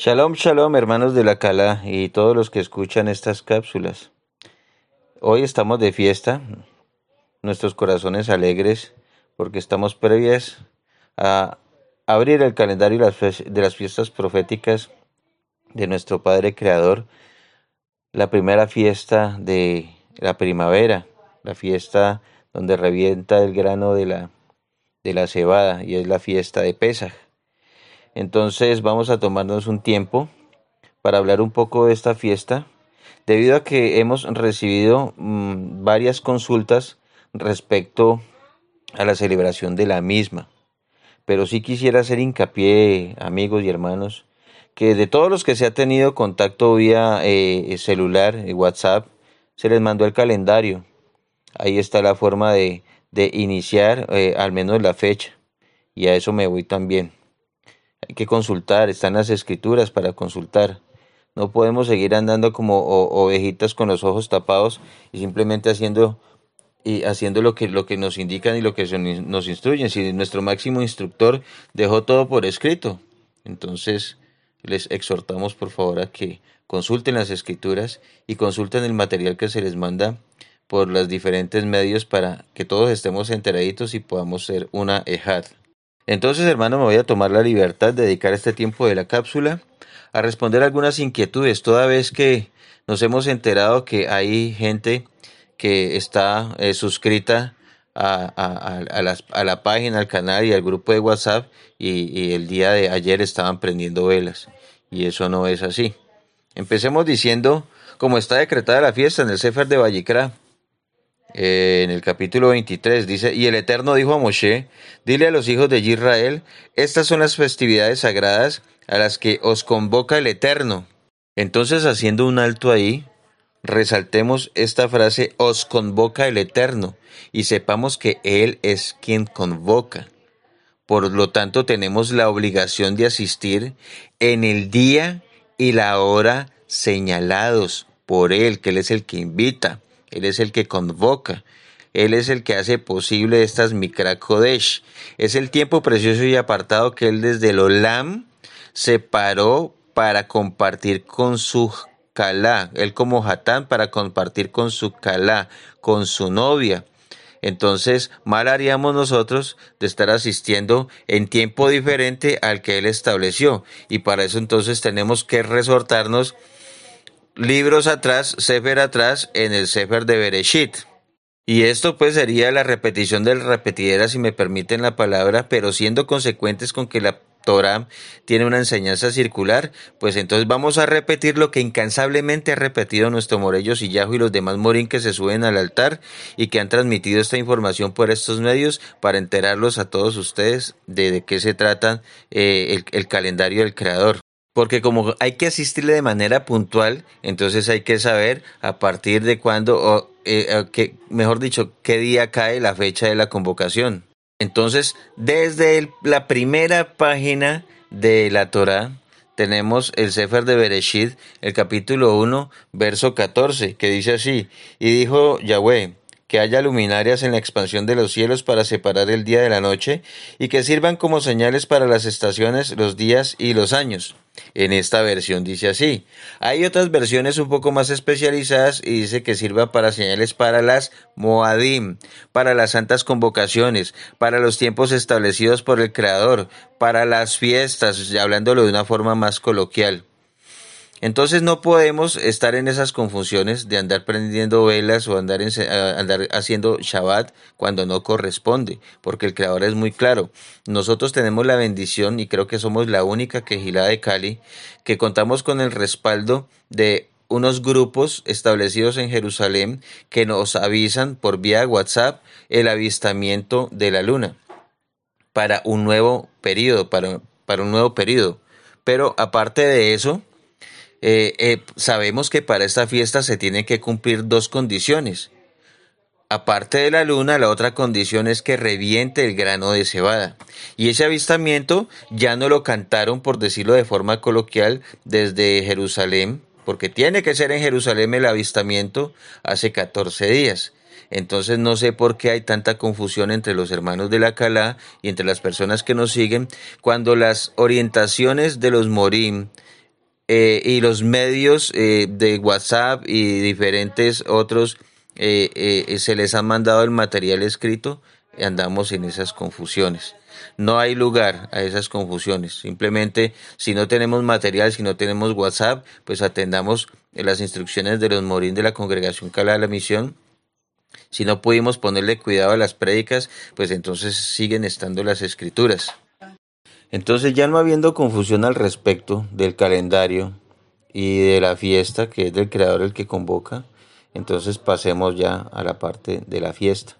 Shalom, shalom, hermanos de la Cala y todos los que escuchan estas cápsulas. Hoy estamos de fiesta, nuestros corazones alegres, porque estamos previas a abrir el calendario de las fiestas proféticas de nuestro Padre Creador, la primera fiesta de la primavera, la fiesta donde revienta el grano de la, de la cebada y es la fiesta de Pesaj. Entonces vamos a tomarnos un tiempo para hablar un poco de esta fiesta, debido a que hemos recibido mm, varias consultas respecto a la celebración de la misma. Pero sí quisiera hacer hincapié, amigos y hermanos, que de todos los que se ha tenido contacto vía eh, celular, WhatsApp, se les mandó el calendario. Ahí está la forma de, iniciar eh, al menos la fecha. Y a eso me voy también. Hay que consultar, están las escrituras para consultar. No podemos seguir andando como ovejitas con los ojos tapados y simplemente haciendo y haciendo lo que, lo que nos indican y lo que nos instruyen. Si nuestro máximo instructor dejó todo por escrito, entonces les exhortamos por favor a que consulten las escrituras y consulten el material que se les manda por los diferentes medios para que todos estemos enteraditos y podamos ser una ejad. Entonces, hermano, me voy a tomar la libertad de dedicar este tiempo de la cápsula a responder algunas inquietudes, toda vez que nos hemos enterado que hay gente que está eh, suscrita a, la, página, al canal y al grupo de WhatsApp y, el día de ayer estaban prendiendo velas y eso no es así. Empecemos diciendo, como está decretada la fiesta en el Sefer de Vallicra, eh, en el capítulo 23 dice, y el Eterno dijo a Moshe, dile a los hijos de Israel, estas son las festividades sagradas a las que os convoca el Eterno. Entonces, haciendo un alto ahí, resaltemos esta frase, os convoca el Eterno, y sepamos que Él es quien convoca. Por lo tanto, tenemos la obligación de asistir en el día y la hora señalados por Él, que Él es el que invita. Él es el que convoca. Él es el que hace posible estas Mikra Kodesh. Es el tiempo precioso y apartado que Él desde el Olam separó para compartir con su Kalá. Él como Hatán para compartir con su Kalá, con su novia. Entonces, mal haríamos nosotros de estar asistiendo en tiempo diferente al que Él estableció. Y para eso entonces tenemos que resortarnos libros atrás, Sefer atrás, en el Sefer de Bereshit. Y esto pues sería la repetición del repetidera, si me permiten la palabra, pero siendo consecuentes con que la Torah tiene una enseñanza circular, pues entonces vamos a repetir lo que incansablemente ha repetido nuestro Morello Sillajo y los demás Morín que se suben al altar y que han transmitido esta información por estos medios para enterarlos a todos ustedes de, qué se trata eh, el calendario del Creador. Porque como hay que asistirle de manera puntual, entonces hay que saber a partir de cuándo, o, eh, que, mejor dicho, qué día cae la fecha de la convocación. Entonces, desde la primera página de la Torah, tenemos el Sefer de Bereshit, el capítulo 1, verso 14, que dice así, y dijo Yahweh, que haya luminarias en la expansión de los cielos para separar el día de la noche, y que sirvan como señales para las estaciones, los días y los años en esta versión dice así. Hay otras versiones un poco más especializadas y dice que sirva para señales para las Moadim, para las santas convocaciones, para los tiempos establecidos por el Creador, para las fiestas, hablándolo de una forma más coloquial. Entonces no podemos estar en esas confusiones de andar prendiendo velas o andar, andar haciendo Shabbat cuando no corresponde, porque el Creador es muy claro. Nosotros tenemos la bendición y creo que somos la única quejilá de Cali que contamos con el respaldo de unos grupos establecidos en Jerusalén que nos avisan por vía WhatsApp el avistamiento de la luna para un nuevo periodo, para, para un nuevo periodo. Pero aparte de eso, eh, eh, sabemos que para esta fiesta se tienen que cumplir dos condiciones. Aparte de la luna, la otra condición es que reviente el grano de cebada. Y ese avistamiento ya no lo cantaron, por decirlo de forma coloquial, desde Jerusalén, porque tiene que ser en Jerusalén el avistamiento hace 14 días. Entonces no sé por qué hay tanta confusión entre los hermanos de la Calá y entre las personas que nos siguen cuando las orientaciones de los Morim eh, y los medios eh, de WhatsApp y diferentes otros eh, se les ha mandado el material escrito, andamos en esas confusiones. No hay lugar a esas confusiones. Simplemente, si no tenemos material, si no tenemos WhatsApp, pues atendamos las instrucciones de los morín de la congregación Cala de la Misión. Si no pudimos ponerle cuidado a las prédicas, pues entonces siguen estando las escrituras. Entonces, ya no habiendo confusión al respecto del calendario y de la fiesta, que es del creador el que convoca, entonces pasemos ya a la parte de la fiesta.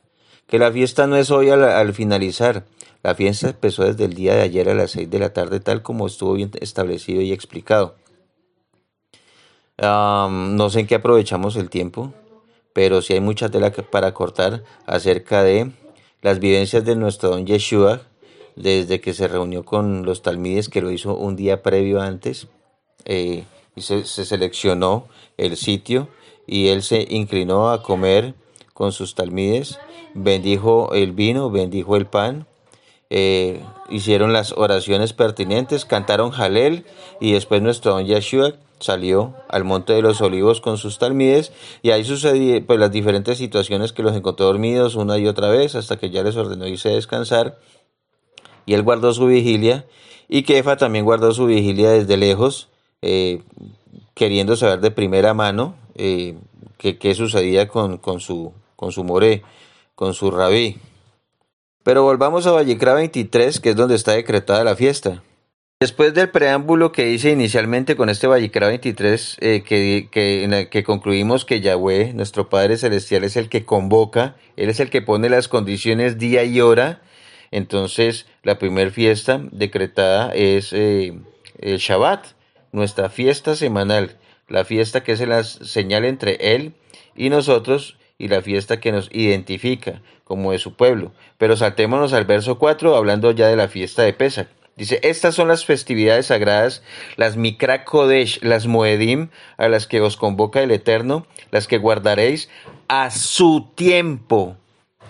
Que la fiesta no es hoy al, finalizar, la fiesta empezó desde el día de ayer a las seis de la tarde, tal como estuvo bien establecido y explicado. no sé en qué aprovechamos el tiempo, pero sí hay mucha tela para cortar acerca de las vivencias de nuestro don Yeshua, desde que se reunió con los talmides, que lo hizo un día previo antes, eh, y se, seleccionó el sitio y él se inclinó a comer con sus talmides, bendijo el vino, bendijo el pan, eh, hicieron las oraciones pertinentes, cantaron Jalel y después nuestro don Yeshua salió al monte de los olivos con sus talmides y ahí sucedían pues, las diferentes situaciones que los encontró dormidos una y otra vez hasta que ya les ordenó irse a descansar y él guardó su vigilia, y Kefa también guardó su vigilia desde lejos, eh, queriendo saber de primera mano eh, qué, sucedía con, con, su, con su moré, con su rabí. Pero volvamos a Vallecra 23, que es donde está decretada la fiesta. Después del preámbulo que hice inicialmente con este Vallecra 23, eh, que, que, en el que concluimos que Yahweh, nuestro Padre Celestial, es el que convoca, Él es el que pone las condiciones día y hora entonces, la primera fiesta decretada es eh, el Shabbat, nuestra fiesta semanal, la fiesta que es la señal entre Él y nosotros y la fiesta que nos identifica como de su pueblo. Pero saltémonos al verso 4 hablando ya de la fiesta de Pesach. Dice, estas son las festividades sagradas, las Mikra Kodesh, las Moedim, a las que os convoca el Eterno, las que guardaréis a su tiempo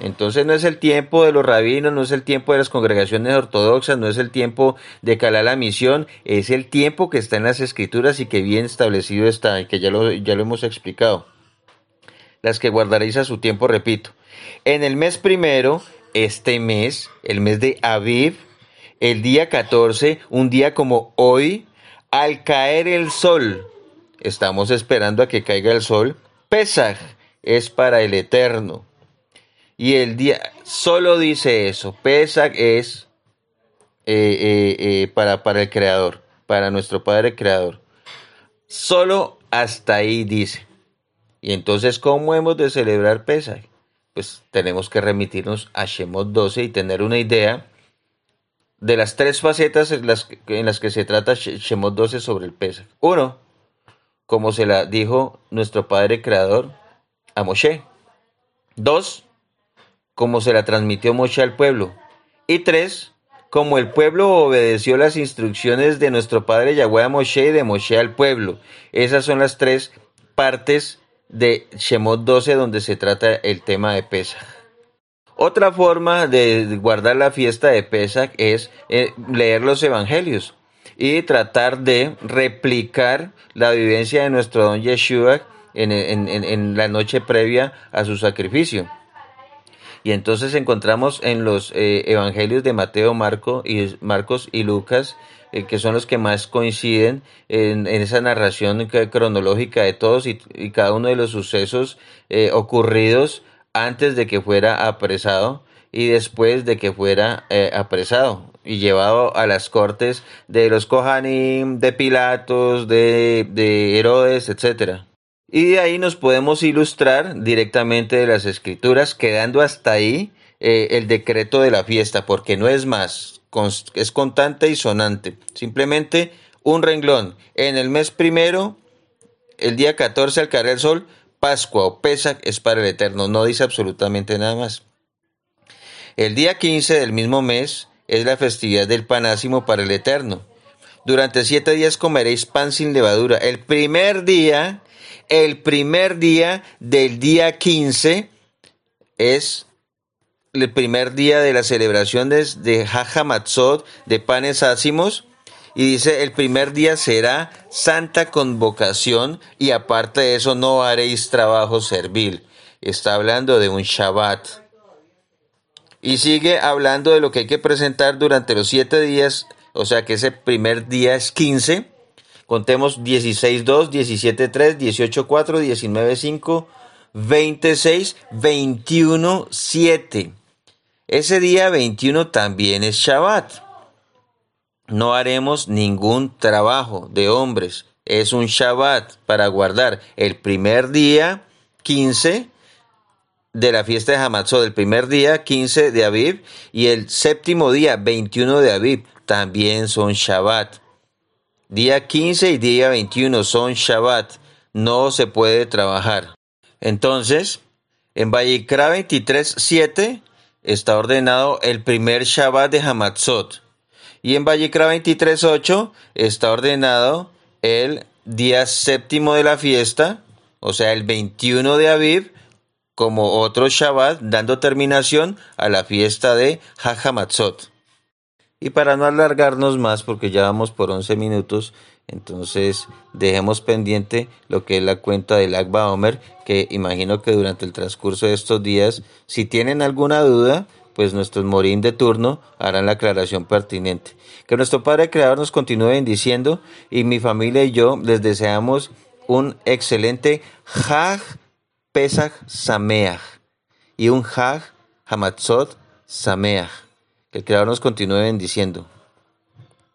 entonces no es el tiempo de los rabinos, no es el tiempo de las congregaciones ortodoxas, no es el tiempo de calar la misión, es el tiempo que está en las escrituras y que bien establecido está, y que ya lo, ya lo hemos explicado. Las que guardaréis a su tiempo, repito. En el mes primero, este mes, el mes de Aviv, el día 14, un día como hoy, al caer el sol, estamos esperando a que caiga el sol, Pesaj es para el Eterno. Y el día solo dice eso. Pesach es eh, eh, eh, para, para el Creador, para nuestro Padre Creador. Solo hasta ahí dice. Y entonces, ¿cómo hemos de celebrar Pesach? Pues tenemos que remitirnos a Shemot 12 y tener una idea de las tres facetas en las, en las que se trata Shemot 12 sobre el Pesach. Uno, como se la dijo nuestro Padre Creador a Moshe. Dos, como se la transmitió Moshe al pueblo. Y tres, como el pueblo obedeció las instrucciones de nuestro padre Yahweh a Moshe y de Moshe al pueblo. Esas son las tres partes de Shemot 12 donde se trata el tema de Pesach. Otra forma de guardar la fiesta de Pesach es eh, leer los evangelios y tratar de replicar la vivencia de nuestro don Yeshua en la noche previa a su sacrificio. Y entonces encontramos en los eh, evangelios de Mateo, Marco y, Marcos y Lucas, eh, que son los que más coinciden en, esa narración cronológica de todos y, cada uno de los sucesos eh, ocurridos antes de que fuera apresado y después de que fuera apresado y llevado a las cortes de los Kohanim, de Pilatos, de, de Herodes, etcétera. Y de ahí nos podemos ilustrar directamente de las escrituras, quedando hasta ahí eh, el decreto de la fiesta, porque no es más, es constante y sonante. Simplemente un renglón. En el mes primero, el día 14 al caer el sol, Pascua o Pesach es para el Eterno, no dice absolutamente nada más. El día 15 del mismo mes es la festividad del panásimo para el Eterno. Durante siete días comeréis pan sin levadura. El primer día el primer día del día 15 es el primer día de las celebraciones de Matzot, de panes ácimos, Y dice, el primer día será santa convocación y aparte de eso no haréis trabajo servil. Está hablando de un Shabbat. Y sigue hablando de lo que hay que presentar durante los siete días, o sea que ese primer día es 15. Contemos 16.2, 17.3, 18.4, 19.5, 26, 21.7. Ese día 21 también es Shabbat no haremos ningún trabajo de hombres. Es un Shabbat para guardar el primer día 15 de la fiesta de Hamatzot, el primer día 15 de Aviv y el séptimo día 21 de Aviv también son Shabbat. Día 15 y día 21 son Shabbat. No se puede trabajar. Entonces, en Vallecra 23.7 está ordenado el primer Shabbat de Hamatzot. Y en Vallecra 23.8 está ordenado el día séptimo de la fiesta, o sea, el 21 de Aviv, como otro Shabbat, dando terminación a la fiesta de Hajamatzot. Y para no alargarnos más, porque ya vamos por 11 minutos, entonces dejemos pendiente lo que es la cuenta del Agba Omer, que imagino que durante el transcurso de estos días, si tienen alguna duda, pues nuestros morín de turno harán la aclaración pertinente. Que nuestro Padre Creador nos continúe bendiciendo y mi familia y yo les deseamos un excelente Hag Pesach Sameach y un Hag Hamatzot Sameach. Que el Creador nos continúe bendiciendo.